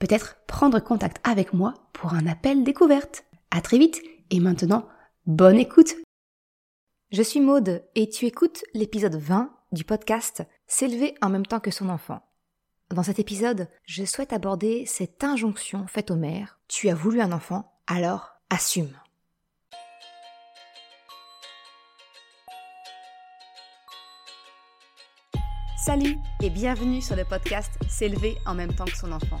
peut-être prendre contact avec moi pour un appel découverte. À très vite et maintenant, bonne écoute. Je suis Maude et tu écoutes l'épisode 20 du podcast S'élever en même temps que son enfant. Dans cet épisode, je souhaite aborder cette injonction faite aux mères. Tu as voulu un enfant, alors assume. Salut et bienvenue sur le podcast S'élever en même temps que son enfant.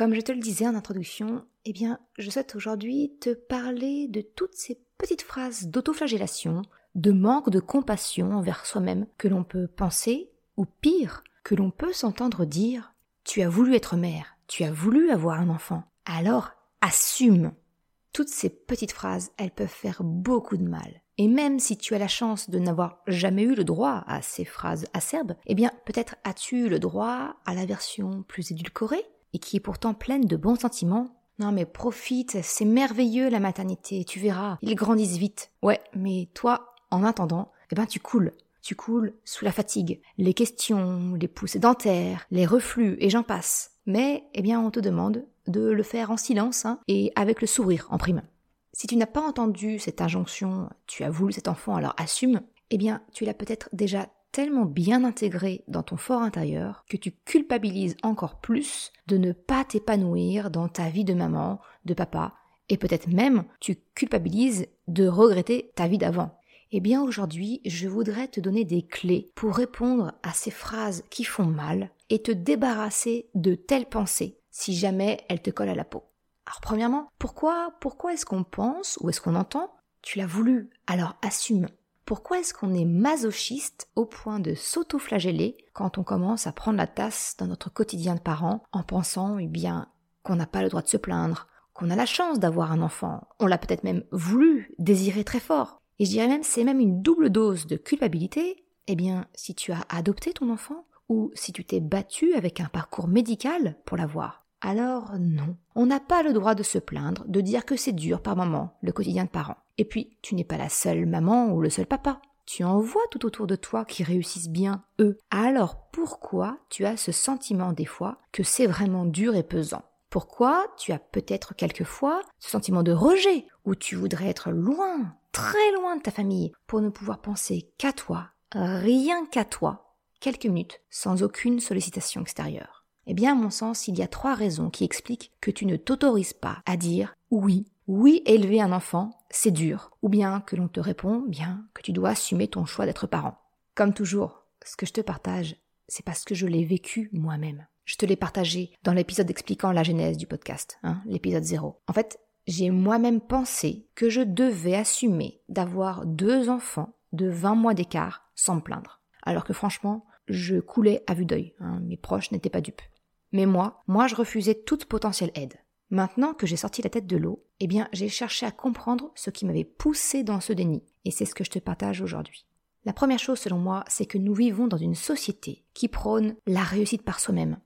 Comme je te le disais en introduction, eh bien, je souhaite aujourd'hui te parler de toutes ces petites phrases d'autoflagellation, de manque de compassion envers soi-même que l'on peut penser, ou pire, que l'on peut s'entendre dire Tu as voulu être mère, tu as voulu avoir un enfant, alors assume. Toutes ces petites phrases, elles peuvent faire beaucoup de mal. Et même si tu as la chance de n'avoir jamais eu le droit à ces phrases acerbes, eh bien peut-être as-tu le droit à la version plus édulcorée, et qui est pourtant pleine de bons sentiments. Non mais profite, c'est merveilleux la maternité, tu verras, ils grandissent vite. Ouais, mais toi, en attendant, eh ben tu coules. Tu coules sous la fatigue, les questions, les poussées dentaires, les reflux, et j'en passe. Mais, eh bien, on te demande de le faire en silence hein, et avec le sourire en prime. Si tu n'as pas entendu cette injonction, tu as voulu cet enfant, alors assume, eh bien, tu l'as peut-être déjà tellement bien intégré dans ton fort intérieur que tu culpabilises encore plus de ne pas t'épanouir dans ta vie de maman, de papa, et peut-être même tu culpabilises de regretter ta vie d'avant. Eh bien aujourd'hui, je voudrais te donner des clés pour répondre à ces phrases qui font mal et te débarrasser de telles pensées si jamais elles te collent à la peau. Alors premièrement, pourquoi pourquoi est-ce qu'on pense ou est-ce qu'on entend tu l'as voulu, alors assume. Pourquoi est-ce qu'on est masochiste au point de s'auto-flageller quand on commence à prendre la tasse dans notre quotidien de parents en pensant, eh bien, qu'on n'a pas le droit de se plaindre, qu'on a la chance d'avoir un enfant, on l'a peut-être même voulu, désiré très fort. Et je dirais même, c'est même une double dose de culpabilité. Eh bien, si tu as adopté ton enfant, ou si tu t'es battu avec un parcours médical pour l'avoir. Alors non, on n'a pas le droit de se plaindre, de dire que c'est dur par moment, le quotidien de parents. Et puis, tu n'es pas la seule maman ou le seul papa. Tu en vois tout autour de toi qui réussissent bien, eux. Alors pourquoi tu as ce sentiment des fois que c'est vraiment dur et pesant? Pourquoi tu as peut-être quelquefois ce sentiment de rejet, où tu voudrais être loin, très loin de ta famille, pour ne pouvoir penser qu'à toi, rien qu'à toi, quelques minutes, sans aucune sollicitation extérieure? Eh bien, à mon sens, il y a trois raisons qui expliquent que tu ne t'autorises pas à dire oui oui, élever un enfant, c'est dur, ou bien que l'on te répond bien que tu dois assumer ton choix d'être parent. Comme toujours, ce que je te partage, c'est parce que je l'ai vécu moi-même. Je te l'ai partagé dans l'épisode expliquant la genèse du podcast, hein, l'épisode 0. En fait, j'ai moi-même pensé que je devais assumer d'avoir deux enfants de 20 mois d'écart sans me plaindre. Alors que franchement, je coulais à vue d'œil, hein, mes proches n'étaient pas dupes. Mais moi, moi je refusais toute potentielle aide. Maintenant que j'ai sorti la tête de l'eau, eh bien, j'ai cherché à comprendre ce qui m'avait poussé dans ce déni, et c'est ce que je te partage aujourd'hui. La première chose, selon moi, c'est que nous vivons dans une société qui prône la réussite par soi-même,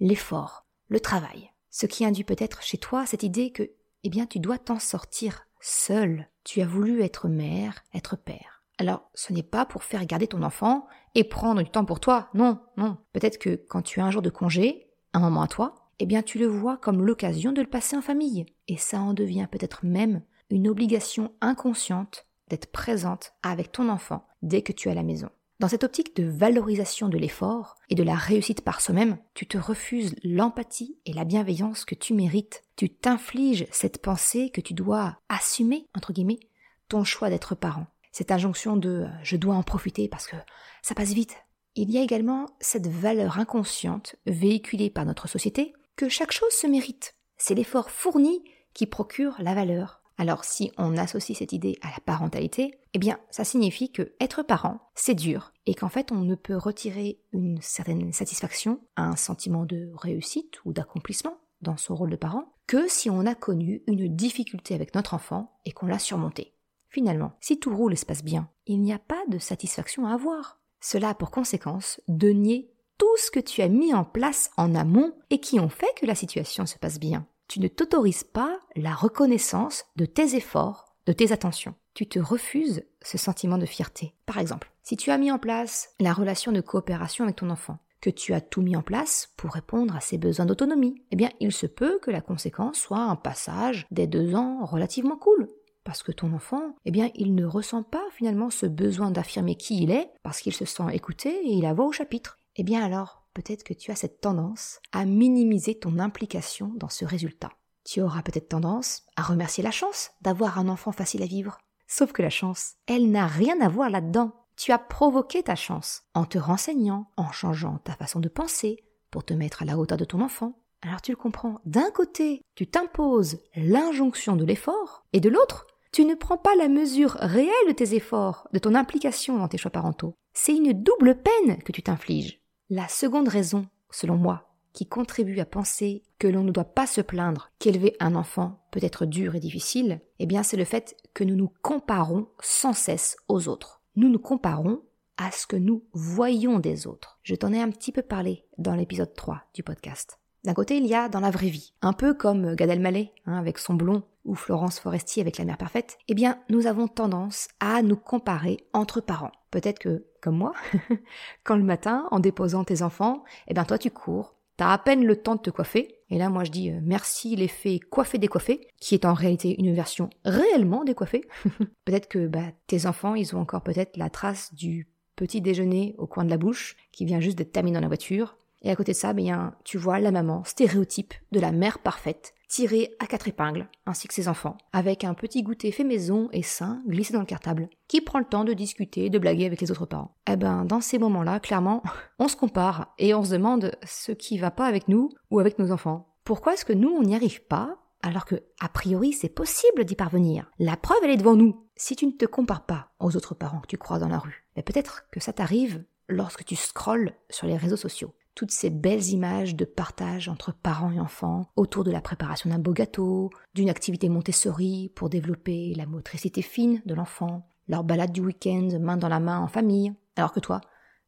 l'effort, le travail. Ce qui induit peut-être chez toi cette idée que, eh bien, tu dois t'en sortir seul. Tu as voulu être mère, être père. Alors, ce n'est pas pour faire garder ton enfant et prendre du temps pour toi. Non, non. Peut-être que quand tu as un jour de congé, un moment à toi, eh bien tu le vois comme l'occasion de le passer en famille. Et ça en devient peut-être même une obligation inconsciente d'être présente avec ton enfant dès que tu es à la maison. Dans cette optique de valorisation de l'effort et de la réussite par soi-même, tu te refuses l'empathie et la bienveillance que tu mérites. Tu t'infliges cette pensée que tu dois assumer, entre guillemets, ton choix d'être parent. Cette injonction de je dois en profiter parce que ça passe vite. Il y a également cette valeur inconsciente véhiculée par notre société que chaque chose se mérite. C'est l'effort fourni qui procure la valeur. Alors si on associe cette idée à la parentalité, eh bien ça signifie que être parent, c'est dur et qu'en fait on ne peut retirer une certaine satisfaction, un sentiment de réussite ou d'accomplissement dans son rôle de parent que si on a connu une difficulté avec notre enfant et qu'on l'a surmontée. Finalement, si tout roule et se passe bien, il n'y a pas de satisfaction à avoir. Cela a pour conséquence de nier tout ce que tu as mis en place en amont et qui ont fait que la situation se passe bien tu ne t'autorises pas la reconnaissance de tes efforts, de tes attentions. Tu te refuses ce sentiment de fierté. Par exemple, si tu as mis en place la relation de coopération avec ton enfant, que tu as tout mis en place pour répondre à ses besoins d'autonomie, eh bien, il se peut que la conséquence soit un passage des deux ans relativement cool. Parce que ton enfant, eh bien, il ne ressent pas finalement ce besoin d'affirmer qui il est, parce qu'il se sent écouté et il a voix au chapitre. Eh bien alors, peut-être que tu as cette tendance à minimiser ton implication dans ce résultat. Tu auras peut-être tendance à remercier la chance d'avoir un enfant facile à vivre. Sauf que la chance, elle n'a rien à voir là-dedans. Tu as provoqué ta chance en te renseignant, en changeant ta façon de penser pour te mettre à la hauteur de ton enfant. Alors tu le comprends, d'un côté, tu t'imposes l'injonction de l'effort, et de l'autre, tu ne prends pas la mesure réelle de tes efforts, de ton implication dans tes choix parentaux. C'est une double peine que tu t'infliges. La seconde raison, selon moi, qui contribue à penser que l'on ne doit pas se plaindre qu'élever un enfant peut être dur et difficile, eh bien c'est le fait que nous nous comparons sans cesse aux autres. Nous nous comparons à ce que nous voyons des autres. Je t'en ai un petit peu parlé dans l'épisode 3 du podcast. D'un côté, il y a dans la vraie vie, un peu comme Gad Elmaleh hein, avec son blond ou Florence Foresti avec la mère parfaite, eh bien, nous avons tendance à nous comparer entre parents. Peut-être que, comme moi, quand le matin, en déposant tes enfants, eh bien, toi, tu cours, t'as à peine le temps de te coiffer, et là, moi, je dis euh, merci l'effet coiffé décoiffé, qui est en réalité une version réellement décoiffée. peut-être que bah, tes enfants, ils ont encore peut-être la trace du petit déjeuner au coin de la bouche, qui vient juste d'être terminé dans la voiture. Et à côté de ça, bien, tu vois la maman stéréotype de la mère parfaite, tiré à quatre épingles, ainsi que ses enfants, avec un petit goûter fait maison et sain glissé dans le cartable, qui prend le temps de discuter, de blaguer avec les autres parents. Eh ben, dans ces moments-là, clairement, on se compare et on se demande ce qui va pas avec nous ou avec nos enfants. Pourquoi est-ce que nous, on n'y arrive pas alors que, a priori, c'est possible d'y parvenir? La preuve, elle est devant nous. Si tu ne te compares pas aux autres parents que tu crois dans la rue, mais peut-être que ça t'arrive lorsque tu scrolles sur les réseaux sociaux toutes ces belles images de partage entre parents et enfants autour de la préparation d'un beau gâteau, d'une activité Montessori pour développer la motricité fine de l'enfant, leur balade du week-end main dans la main en famille. Alors que toi,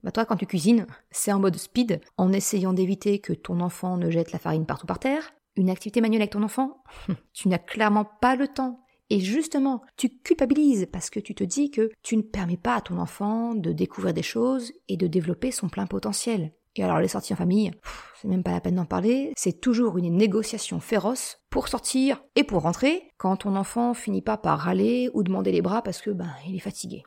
bah toi quand tu cuisines, c'est en mode speed, en essayant d'éviter que ton enfant ne jette la farine partout par terre. Une activité manuelle avec ton enfant, tu n'as clairement pas le temps. Et justement, tu culpabilises parce que tu te dis que tu ne permets pas à ton enfant de découvrir des choses et de développer son plein potentiel. Et alors les sorties en famille, c'est même pas la peine d'en parler, c'est toujours une négociation féroce pour sortir et pour rentrer quand ton enfant finit pas par râler ou demander les bras parce que ben il est fatigué.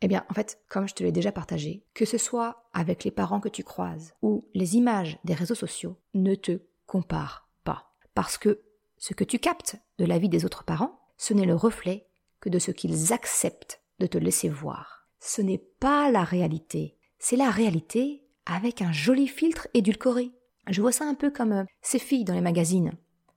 Eh bien, en fait, comme je te l'ai déjà partagé, que ce soit avec les parents que tu croises ou les images des réseaux sociaux, ne te compare pas. Parce que ce que tu captes de la vie des autres parents, ce n'est le reflet que de ce qu'ils acceptent de te laisser voir. Ce n'est pas la réalité. C'est la réalité avec un joli filtre édulcoré. Je vois ça un peu comme euh, ces filles dans les magazines.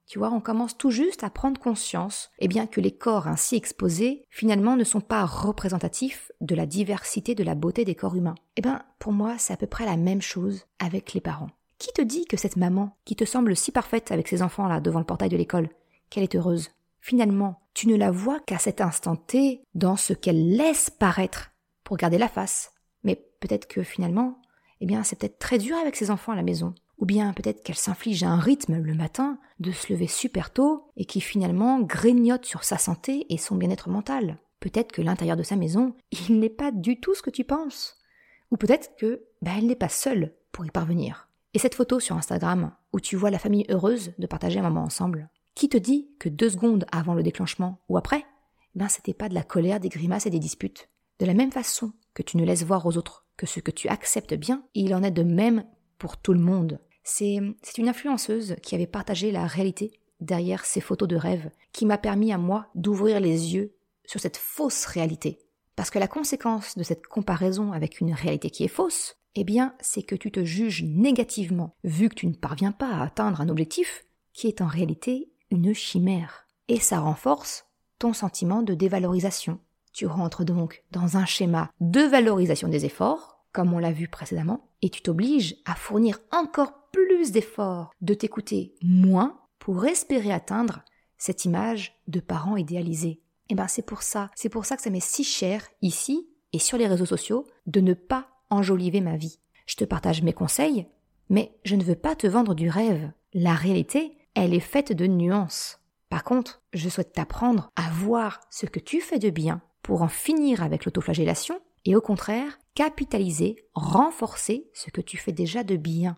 Tu vois, on commence tout juste à prendre conscience, eh bien, que les corps ainsi exposés, finalement, ne sont pas représentatifs de la diversité de la beauté des corps humains. Eh bien, pour moi, c'est à peu près la même chose avec les parents. Qui te dit que cette maman, qui te semble si parfaite avec ses enfants là devant le portail de l'école, qu'elle est heureuse? Finalement, tu ne la vois qu'à cet instant T dans ce qu'elle laisse paraître pour garder la face. Mais peut-être que finalement, eh bien c'est peut-être très dur avec ses enfants à la maison. Ou bien peut-être qu'elle s'inflige un rythme le matin de se lever super tôt et qui finalement grignote sur sa santé et son bien-être mental. Peut-être que l'intérieur de sa maison, il n'est pas du tout ce que tu penses. Ou peut-être que bah, elle n'est pas seule pour y parvenir. Et cette photo sur Instagram, où tu vois la famille heureuse de partager un moment ensemble, qui te dit que deux secondes avant le déclenchement ou après, ben c'était pas de la colère, des grimaces et des disputes. De la même façon que tu ne laisses voir aux autres que ce que tu acceptes bien, il en est de même pour tout le monde. C'est une influenceuse qui avait partagé la réalité derrière ces photos de rêve qui m'a permis à moi d'ouvrir les yeux sur cette fausse réalité. Parce que la conséquence de cette comparaison avec une réalité qui est fausse, eh bien, c'est que tu te juges négativement, vu que tu ne parviens pas à atteindre un objectif qui est en réalité une chimère. Et ça renforce ton sentiment de dévalorisation. Tu rentres donc dans un schéma de valorisation des efforts, comme on l'a vu précédemment, et tu t'obliges à fournir encore plus d'efforts, de t'écouter moins pour espérer atteindre cette image de parents idéalisés. Et eh ben c'est pour ça, c'est pour ça que ça m'est si cher ici et sur les réseaux sociaux de ne pas enjoliver ma vie. Je te partage mes conseils, mais je ne veux pas te vendre du rêve. La réalité, elle est faite de nuances. Par contre, je souhaite t'apprendre à voir ce que tu fais de bien pour en finir avec l'autoflagellation et au contraire, capitaliser, renforcer ce que tu fais déjà de bien.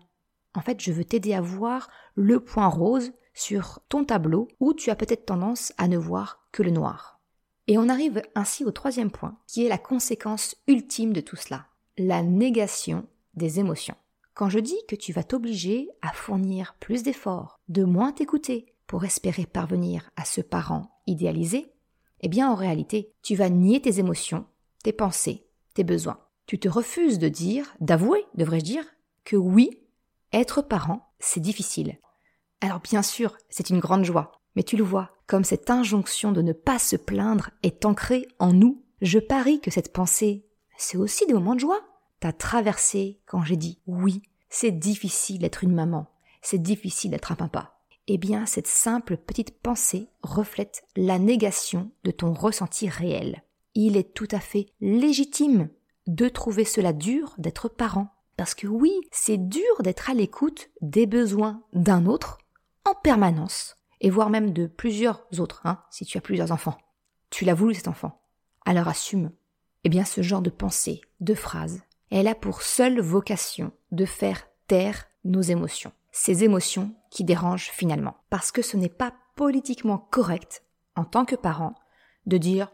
En fait, je veux t'aider à voir le point rose sur ton tableau où tu as peut-être tendance à ne voir que le noir. Et on arrive ainsi au troisième point, qui est la conséquence ultime de tout cela, la négation des émotions. Quand je dis que tu vas t'obliger à fournir plus d'efforts, de moins t'écouter pour espérer parvenir à ce parent idéalisé, eh bien en réalité, tu vas nier tes émotions, tes pensées, tes besoins. Tu te refuses de dire, d'avouer, devrais-je dire, que oui, être parent, c'est difficile. Alors bien sûr, c'est une grande joie, mais tu le vois, comme cette injonction de ne pas se plaindre est ancrée en nous, je parie que cette pensée, c'est aussi des moments de joie. T'as traversé quand j'ai dit oui, c'est difficile d'être une maman, c'est difficile d'être un papa. Eh bien, cette simple petite pensée reflète la négation de ton ressenti réel. Il est tout à fait légitime de trouver cela dur d'être parent. Parce que oui, c'est dur d'être à l'écoute des besoins d'un autre en permanence, et voire même de plusieurs autres, hein, si tu as plusieurs enfants. Tu l'as voulu cet enfant. Alors assume. Eh bien, ce genre de pensée, de phrase, elle a pour seule vocation de faire taire nos émotions. Ces émotions qui dérangent finalement. Parce que ce n'est pas politiquement correct, en tant que parent, de dire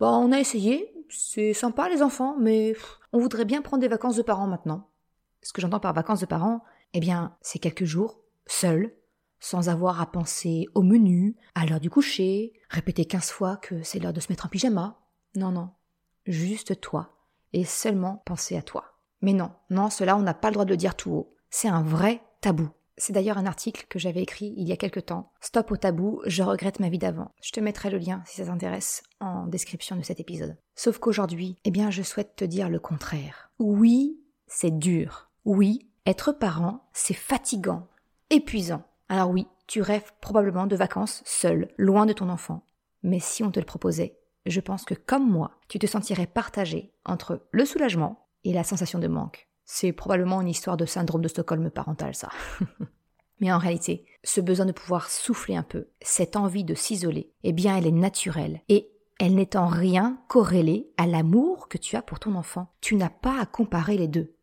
Bah, on a essayé, c'est sympa les enfants, mais on voudrait bien prendre des vacances de parents maintenant. Ce que j'entends par vacances de parents, eh bien, c'est quelques jours, seul, sans avoir à penser au menu, à l'heure du coucher, répéter quinze fois que c'est l'heure de se mettre en pyjama. Non, non. Juste toi. Et seulement penser à toi. Mais non, non, cela on n'a pas le droit de le dire tout haut. C'est un vrai tabou. C'est d'ailleurs un article que j'avais écrit il y a quelque temps. Stop au tabou, je regrette ma vie d'avant. Je te mettrai le lien si ça t'intéresse en description de cet épisode. Sauf qu'aujourd'hui, eh bien, je souhaite te dire le contraire. Oui, c'est dur. Oui, être parent, c'est fatigant, épuisant. Alors oui, tu rêves probablement de vacances seul, loin de ton enfant. Mais si on te le proposait, je pense que comme moi, tu te sentirais partagé entre le soulagement et la sensation de manque. C'est probablement une histoire de syndrome de Stockholm parental, ça. Mais en réalité, ce besoin de pouvoir souffler un peu, cette envie de s'isoler, eh bien, elle est naturelle et elle n'est en rien corrélée à l'amour que tu as pour ton enfant. Tu n'as pas à comparer les deux.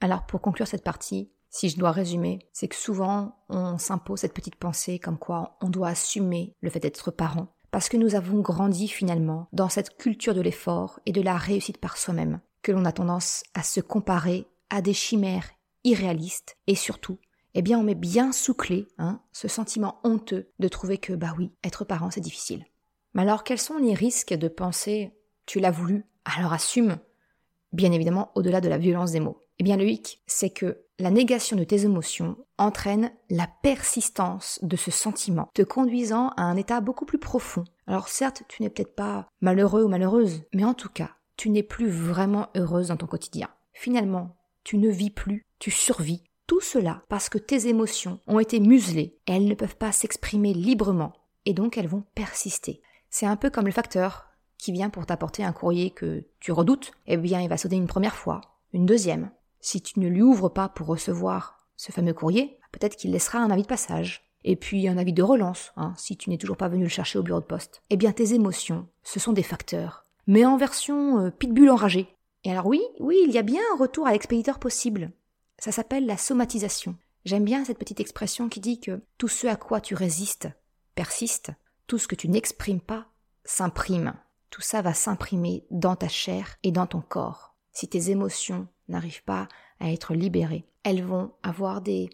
Alors, pour conclure cette partie, si je dois résumer, c'est que souvent on s'impose cette petite pensée comme quoi on doit assumer le fait d'être parent, parce que nous avons grandi finalement dans cette culture de l'effort et de la réussite par soi-même, que l'on a tendance à se comparer à des chimères irréalistes et surtout, eh bien on met bien sous clé hein, ce sentiment honteux de trouver que bah oui, être parent c'est difficile. Mais alors quels sont les risques de penser tu l'as voulu, alors assume Bien évidemment au-delà de la violence des mots. Eh bien le hic, c'est que la négation de tes émotions entraîne la persistance de ce sentiment, te conduisant à un état beaucoup plus profond. Alors certes, tu n'es peut-être pas malheureux ou malheureuse, mais en tout cas, tu n'es plus vraiment heureuse dans ton quotidien. Finalement, tu ne vis plus, tu survis. Tout cela parce que tes émotions ont été muselées elles ne peuvent pas s'exprimer librement, et donc elles vont persister. C'est un peu comme le facteur qui vient pour t'apporter un courrier que tu redoutes, eh bien il va sonner une première fois, une deuxième, si tu ne lui ouvres pas pour recevoir ce fameux courrier, peut-être qu'il laissera un avis de passage. Et puis un avis de relance, hein, si tu n'es toujours pas venu le chercher au bureau de poste. Eh bien tes émotions, ce sont des facteurs. Mais en version euh, pitbull enragé. Et alors oui, oui, il y a bien un retour à l'expéditeur possible. Ça s'appelle la somatisation. J'aime bien cette petite expression qui dit que tout ce à quoi tu résistes persiste, tout ce que tu n'exprimes pas s'imprime. Tout ça va s'imprimer dans ta chair et dans ton corps. Si tes émotions n'arrivent pas à être libérées, elles vont avoir des,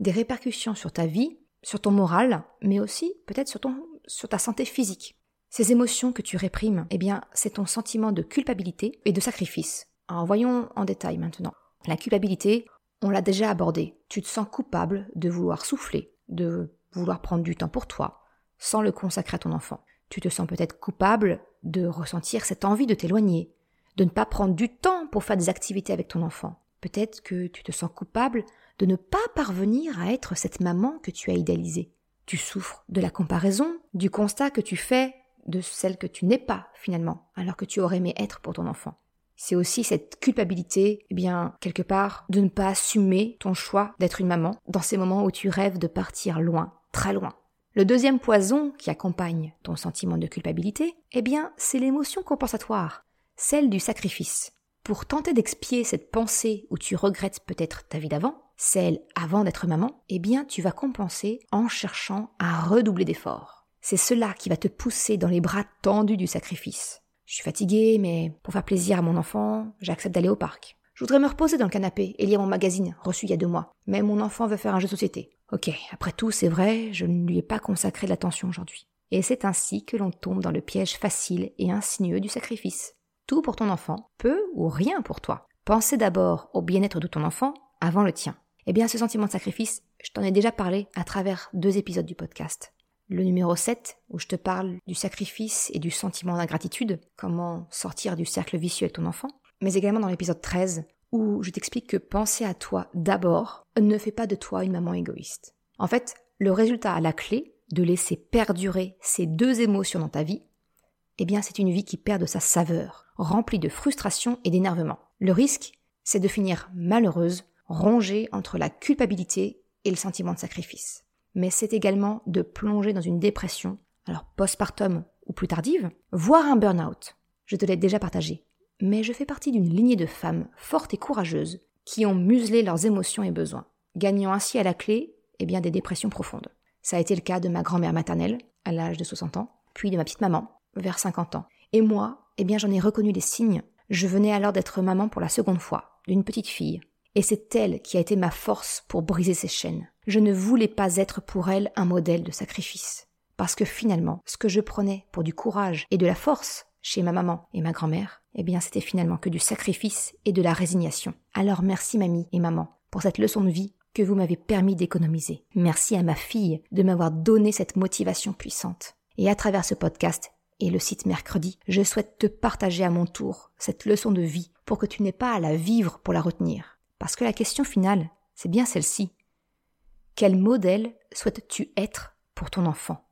des répercussions sur ta vie, sur ton moral, mais aussi peut-être sur, sur ta santé physique. Ces émotions que tu réprimes, eh bien, c'est ton sentiment de culpabilité et de sacrifice. Alors, voyons en détail maintenant. La culpabilité, on l'a déjà abordé. Tu te sens coupable de vouloir souffler, de vouloir prendre du temps pour toi, sans le consacrer à ton enfant. Tu te sens peut-être coupable de ressentir cette envie de t'éloigner, de ne pas prendre du temps pour faire des activités avec ton enfant. Peut-être que tu te sens coupable de ne pas parvenir à être cette maman que tu as idéalisée. Tu souffres de la comparaison, du constat que tu fais de celle que tu n'es pas finalement, alors que tu aurais aimé être pour ton enfant. C'est aussi cette culpabilité, eh bien, quelque part, de ne pas assumer ton choix d'être une maman dans ces moments où tu rêves de partir loin, très loin. Le deuxième poison qui accompagne ton sentiment de culpabilité, eh bien, c'est l'émotion compensatoire, celle du sacrifice. Pour tenter d'expier cette pensée où tu regrettes peut-être ta vie d'avant, celle avant d'être maman, eh bien, tu vas compenser en cherchant à redoubler d'efforts. C'est cela qui va te pousser dans les bras tendus du sacrifice. Je suis fatiguée, mais pour faire plaisir à mon enfant, j'accepte d'aller au parc. Je voudrais me reposer dans le canapé et lire mon magazine, reçu il y a deux mois. Mais mon enfant veut faire un jeu de société. Ok, après tout, c'est vrai, je ne lui ai pas consacré de l'attention aujourd'hui. Et c'est ainsi que l'on tombe dans le piège facile et insinueux du sacrifice. Tout pour ton enfant, peu ou rien pour toi. Pensez d'abord au bien-être de ton enfant avant le tien. Eh bien, ce sentiment de sacrifice, je t'en ai déjà parlé à travers deux épisodes du podcast le numéro 7, où je te parle du sacrifice et du sentiment d'ingratitude, comment sortir du cercle vicieux avec ton enfant, mais également dans l'épisode 13, où je t'explique que penser à toi d'abord ne fait pas de toi une maman égoïste. En fait, le résultat à la clé de laisser perdurer ces deux émotions dans ta vie, eh bien c'est une vie qui perd de sa saveur, remplie de frustration et d'énervement. Le risque, c'est de finir malheureuse, rongée entre la culpabilité et le sentiment de sacrifice mais c'est également de plonger dans une dépression, alors postpartum ou plus tardive, voire un burn-out. Je te l'ai déjà partagé. Mais je fais partie d'une lignée de femmes fortes et courageuses qui ont muselé leurs émotions et besoins, gagnant ainsi à la clé eh bien, des dépressions profondes. Ça a été le cas de ma grand-mère maternelle, à l'âge de 60 ans, puis de ma petite maman, vers 50 ans. Et moi, eh bien, j'en ai reconnu les signes. Je venais alors d'être maman pour la seconde fois, d'une petite fille, et c'est elle qui a été ma force pour briser ces chaînes. Je ne voulais pas être pour elle un modèle de sacrifice. Parce que finalement, ce que je prenais pour du courage et de la force chez ma maman et ma grand-mère, eh bien c'était finalement que du sacrifice et de la résignation. Alors merci mamie et maman pour cette leçon de vie que vous m'avez permis d'économiser. Merci à ma fille de m'avoir donné cette motivation puissante. Et à travers ce podcast et le site mercredi, je souhaite te partager à mon tour cette leçon de vie pour que tu n'aies pas à la vivre pour la retenir. Parce que la question finale, c'est bien celle-ci. Quel modèle souhaites-tu être pour ton enfant?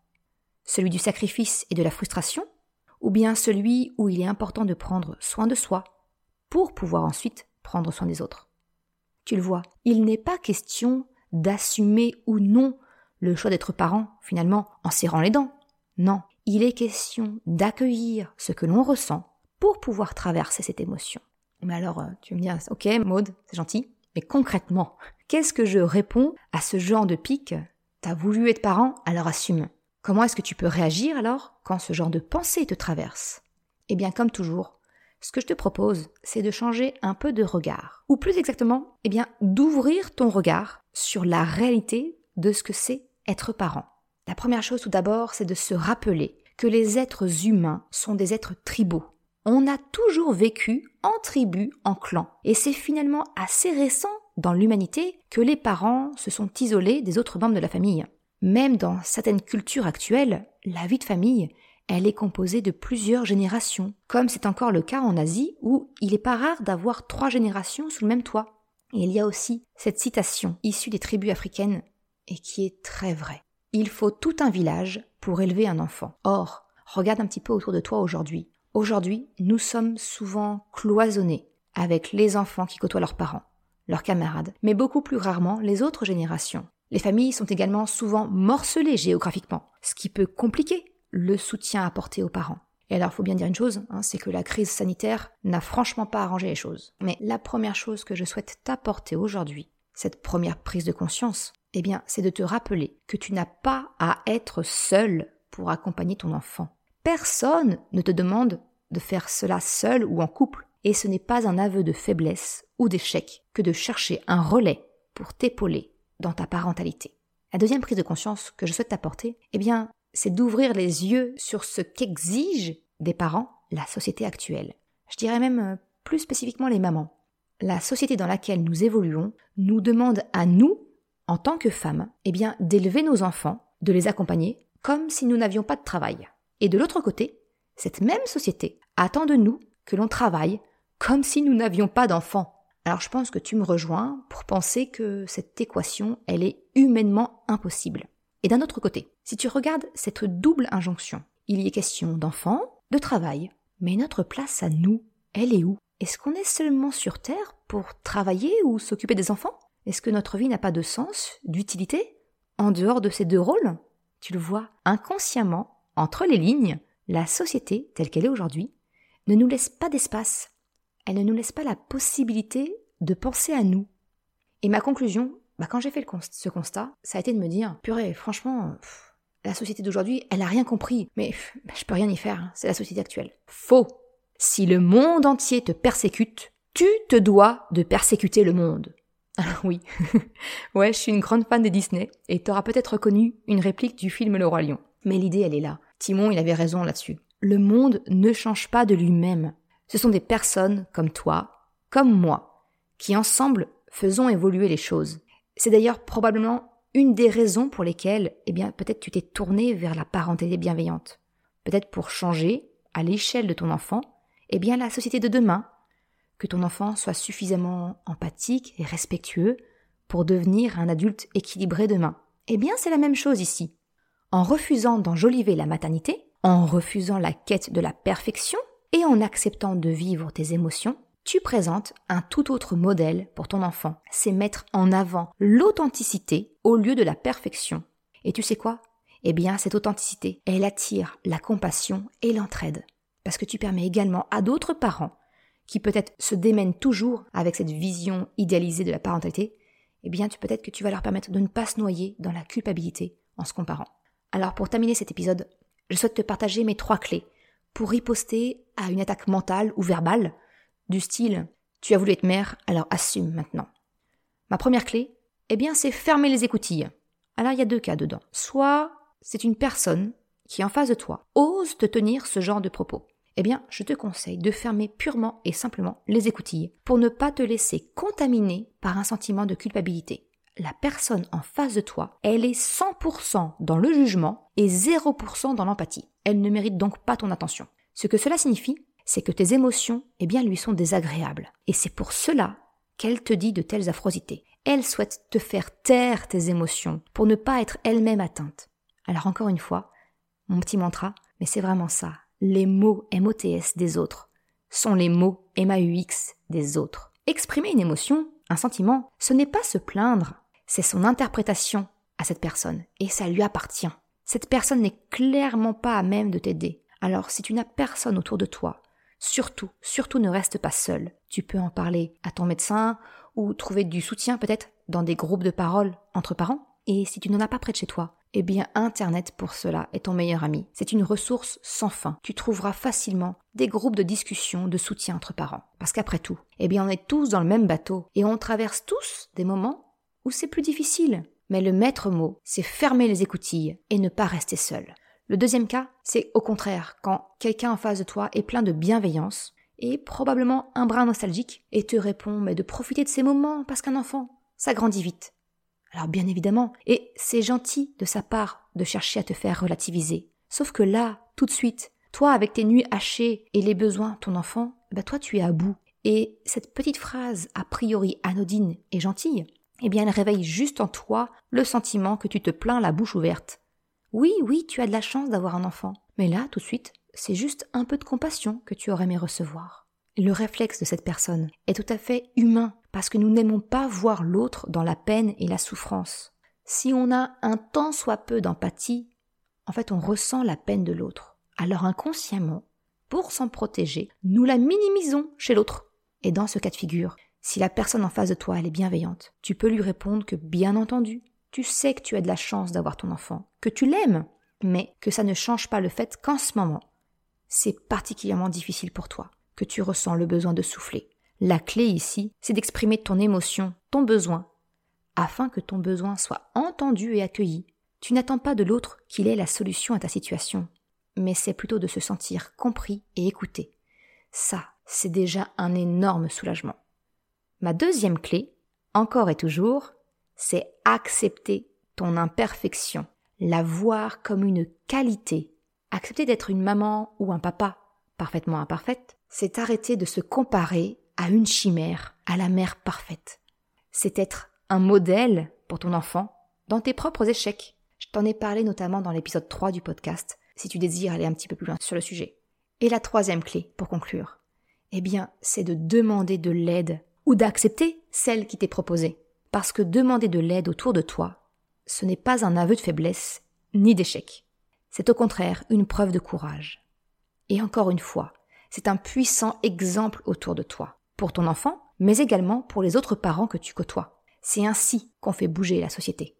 Celui du sacrifice et de la frustration? Ou bien celui où il est important de prendre soin de soi pour pouvoir ensuite prendre soin des autres? Tu le vois, il n'est pas question d'assumer ou non le choix d'être parent, finalement, en serrant les dents. Non, il est question d'accueillir ce que l'on ressent pour pouvoir traverser cette émotion. Mais alors, euh, tu me dis, ok, Maude, c'est gentil, mais concrètement, qu'est-ce que je réponds à ce genre de pic? T'as voulu être parent, alors assume. Comment est-ce que tu peux réagir alors quand ce genre de pensée te traverse? Eh bien, comme toujours, ce que je te propose, c'est de changer un peu de regard. Ou plus exactement, eh bien, d'ouvrir ton regard sur la réalité de ce que c'est être parent. La première chose tout d'abord, c'est de se rappeler que les êtres humains sont des êtres tribaux on a toujours vécu en tribu, en clan. Et c'est finalement assez récent dans l'humanité que les parents se sont isolés des autres membres de la famille. Même dans certaines cultures actuelles, la vie de famille, elle est composée de plusieurs générations, comme c'est encore le cas en Asie où il n'est pas rare d'avoir trois générations sous le même toit. Il y a aussi cette citation issue des tribus africaines et qui est très vraie. Il faut tout un village pour élever un enfant. Or, regarde un petit peu autour de toi aujourd'hui. Aujourd'hui, nous sommes souvent cloisonnés avec les enfants qui côtoient leurs parents, leurs camarades, mais beaucoup plus rarement les autres générations. Les familles sont également souvent morcelées géographiquement, ce qui peut compliquer le soutien apporté aux parents. Et alors, il faut bien dire une chose, hein, c'est que la crise sanitaire n'a franchement pas arrangé les choses. Mais la première chose que je souhaite t'apporter aujourd'hui, cette première prise de conscience, eh bien, c'est de te rappeler que tu n'as pas à être seul pour accompagner ton enfant. Personne ne te demande de faire cela seul ou en couple, et ce n'est pas un aveu de faiblesse ou d'échec que de chercher un relais pour t'épauler dans ta parentalité. La deuxième prise de conscience que je souhaite t'apporter, eh bien, c'est d'ouvrir les yeux sur ce qu'exige des parents la société actuelle. Je dirais même euh, plus spécifiquement les mamans. La société dans laquelle nous évoluons nous demande à nous, en tant que femmes, eh bien, d'élever nos enfants, de les accompagner, comme si nous n'avions pas de travail. Et de l'autre côté, cette même société attend de nous que l'on travaille comme si nous n'avions pas d'enfants. Alors je pense que tu me rejoins pour penser que cette équation, elle est humainement impossible. Et d'un autre côté, si tu regardes cette double injonction, il y est question d'enfants, de travail, mais notre place à nous, elle est où? Est-ce qu'on est seulement sur Terre pour travailler ou s'occuper des enfants? Est-ce que notre vie n'a pas de sens, d'utilité En dehors de ces deux rôles? Tu le vois, inconsciemment, entre les lignes, la société, telle qu'elle est aujourd'hui, ne nous laisse pas d'espace. Elle ne nous laisse pas la possibilité de penser à nous. Et ma conclusion, bah quand j'ai fait ce constat, ça a été de me dire, purée, franchement, la société d'aujourd'hui, elle a rien compris, mais bah, je peux rien y faire, hein, c'est la société actuelle. Faux. Si le monde entier te persécute, tu te dois de persécuter le monde. Alors oui, ouais, je suis une grande fan de Disney, et t'auras peut-être reconnu une réplique du film Le Roi Lion. Mais l'idée, elle est là. Timon, il avait raison là-dessus. Le monde ne change pas de lui-même. Ce sont des personnes comme toi, comme moi, qui ensemble faisons évoluer les choses. C'est d'ailleurs probablement une des raisons pour lesquelles, eh bien, peut-être tu t'es tourné vers la parenté bienveillante. Peut-être pour changer, à l'échelle de ton enfant, eh bien, la société de demain. Que ton enfant soit suffisamment empathique et respectueux pour devenir un adulte équilibré demain. Eh bien, c'est la même chose ici. En refusant d'enjoliver la maternité, en refusant la quête de la perfection et en acceptant de vivre tes émotions, tu présentes un tout autre modèle pour ton enfant. C'est mettre en avant l'authenticité au lieu de la perfection. Et tu sais quoi? Eh bien, cette authenticité, elle attire la compassion et l'entraide. Parce que tu permets également à d'autres parents, qui peut-être se démènent toujours avec cette vision idéalisée de la parentalité, eh bien, tu peut-être que tu vas leur permettre de ne pas se noyer dans la culpabilité en se comparant. Alors, pour terminer cet épisode, je souhaite te partager mes trois clés pour riposter à une attaque mentale ou verbale du style Tu as voulu être mère, alors assume maintenant. Ma première clé, eh bien, c'est fermer les écoutilles. Alors, il y a deux cas dedans. Soit c'est une personne qui, en face de toi, ose te tenir ce genre de propos. Eh bien, je te conseille de fermer purement et simplement les écoutilles pour ne pas te laisser contaminer par un sentiment de culpabilité. La personne en face de toi, elle est 100% dans le jugement et 0% dans l'empathie. Elle ne mérite donc pas ton attention. Ce que cela signifie, c'est que tes émotions, eh bien, lui sont désagréables. Et c'est pour cela qu'elle te dit de telles affrosités. Elle souhaite te faire taire tes émotions pour ne pas être elle-même atteinte. Alors encore une fois, mon petit mantra, mais c'est vraiment ça. Les mots MOTS des autres sont les mots MAUX des autres. Exprimer une émotion, un sentiment, ce n'est pas se plaindre, c'est son interprétation à cette personne, et ça lui appartient. Cette personne n'est clairement pas à même de t'aider. Alors si tu n'as personne autour de toi Surtout, surtout ne reste pas seul. Tu peux en parler à ton médecin ou trouver du soutien peut-être dans des groupes de parole entre parents. Et si tu n'en as pas près de chez toi, eh bien Internet pour cela est ton meilleur ami. C'est une ressource sans fin. Tu trouveras facilement des groupes de discussion, de soutien entre parents. Parce qu'après tout, eh bien on est tous dans le même bateau et on traverse tous des moments où c'est plus difficile. Mais le maître mot, c'est fermer les écoutilles et ne pas rester seul. Le deuxième cas, c'est au contraire, quand quelqu'un en face de toi est plein de bienveillance et probablement un brin nostalgique et te répond mais de profiter de ces moments parce qu'un enfant, ça grandit vite. Alors bien évidemment, et c'est gentil de sa part de chercher à te faire relativiser. Sauf que là, tout de suite, toi avec tes nuits hachées et les besoins ton enfant, bah toi tu es à bout. Et cette petite phrase a priori anodine et gentille, eh bien elle réveille juste en toi le sentiment que tu te plains la bouche ouverte oui, oui, tu as de la chance d'avoir un enfant. Mais là, tout de suite, c'est juste un peu de compassion que tu aurais aimé recevoir. Le réflexe de cette personne est tout à fait humain, parce que nous n'aimons pas voir l'autre dans la peine et la souffrance. Si on a un tant soit peu d'empathie, en fait on ressent la peine de l'autre. Alors inconsciemment, pour s'en protéger, nous la minimisons chez l'autre. Et dans ce cas de figure, si la personne en face de toi est bienveillante, tu peux lui répondre que bien entendu, tu sais que tu as de la chance d'avoir ton enfant, que tu l'aimes, mais que ça ne change pas le fait qu'en ce moment, c'est particulièrement difficile pour toi, que tu ressens le besoin de souffler. La clé ici, c'est d'exprimer ton émotion, ton besoin, afin que ton besoin soit entendu et accueilli. Tu n'attends pas de l'autre qu'il ait la solution à ta situation, mais c'est plutôt de se sentir compris et écouté. Ça, c'est déjà un énorme soulagement. Ma deuxième clé, encore et toujours, c'est accepter ton imperfection, la voir comme une qualité. Accepter d'être une maman ou un papa parfaitement imparfaite, c'est arrêter de se comparer à une chimère, à la mère parfaite. C'est être un modèle pour ton enfant dans tes propres échecs. Je t'en ai parlé notamment dans l'épisode 3 du podcast, si tu désires aller un petit peu plus loin sur le sujet. Et la troisième clé, pour conclure, eh bien, c'est de demander de l'aide ou d'accepter celle qui t'est proposée. Parce que demander de l'aide autour de toi, ce n'est pas un aveu de faiblesse ni d'échec. C'est au contraire une preuve de courage. Et encore une fois, c'est un puissant exemple autour de toi, pour ton enfant, mais également pour les autres parents que tu côtoies. C'est ainsi qu'on fait bouger la société.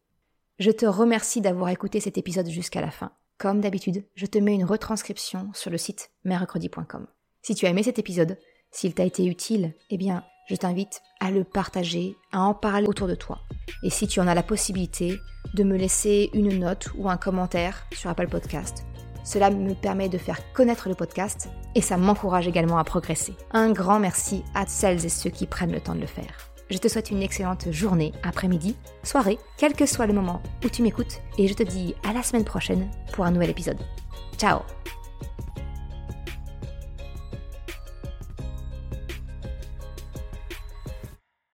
Je te remercie d'avoir écouté cet épisode jusqu'à la fin. Comme d'habitude, je te mets une retranscription sur le site mercredi.com. Si tu as aimé cet épisode, s'il t'a été utile, eh bien, je t'invite à le partager, à en parler autour de toi. Et si tu en as la possibilité, de me laisser une note ou un commentaire sur Apple Podcast. Cela me permet de faire connaître le podcast et ça m'encourage également à progresser. Un grand merci à celles et ceux qui prennent le temps de le faire. Je te souhaite une excellente journée, après-midi, soirée, quel que soit le moment où tu m'écoutes et je te dis à la semaine prochaine pour un nouvel épisode. Ciao